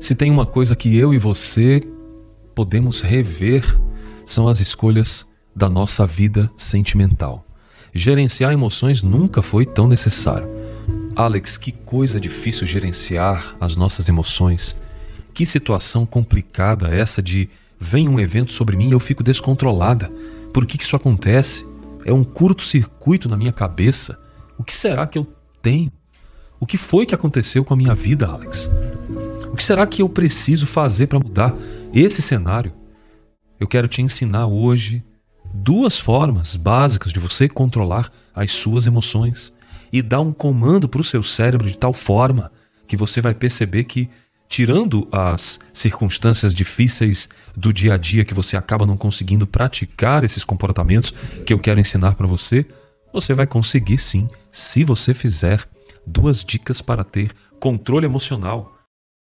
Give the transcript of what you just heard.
Se tem uma coisa que eu e você podemos rever, são as escolhas da nossa vida sentimental. Gerenciar emoções nunca foi tão necessário. Alex, que coisa difícil gerenciar as nossas emoções. Que situação complicada essa de vem um evento sobre mim e eu fico descontrolada. Por que, que isso acontece? É um curto-circuito na minha cabeça. O que será que eu tenho? O que foi que aconteceu com a minha vida, Alex? Que será que eu preciso fazer para mudar esse cenário? Eu quero te ensinar hoje duas formas básicas de você controlar as suas emoções e dar um comando para o seu cérebro de tal forma que você vai perceber que, tirando as circunstâncias difíceis do dia a dia que você acaba não conseguindo praticar esses comportamentos que eu quero ensinar para você, você vai conseguir sim, se você fizer duas dicas para ter controle emocional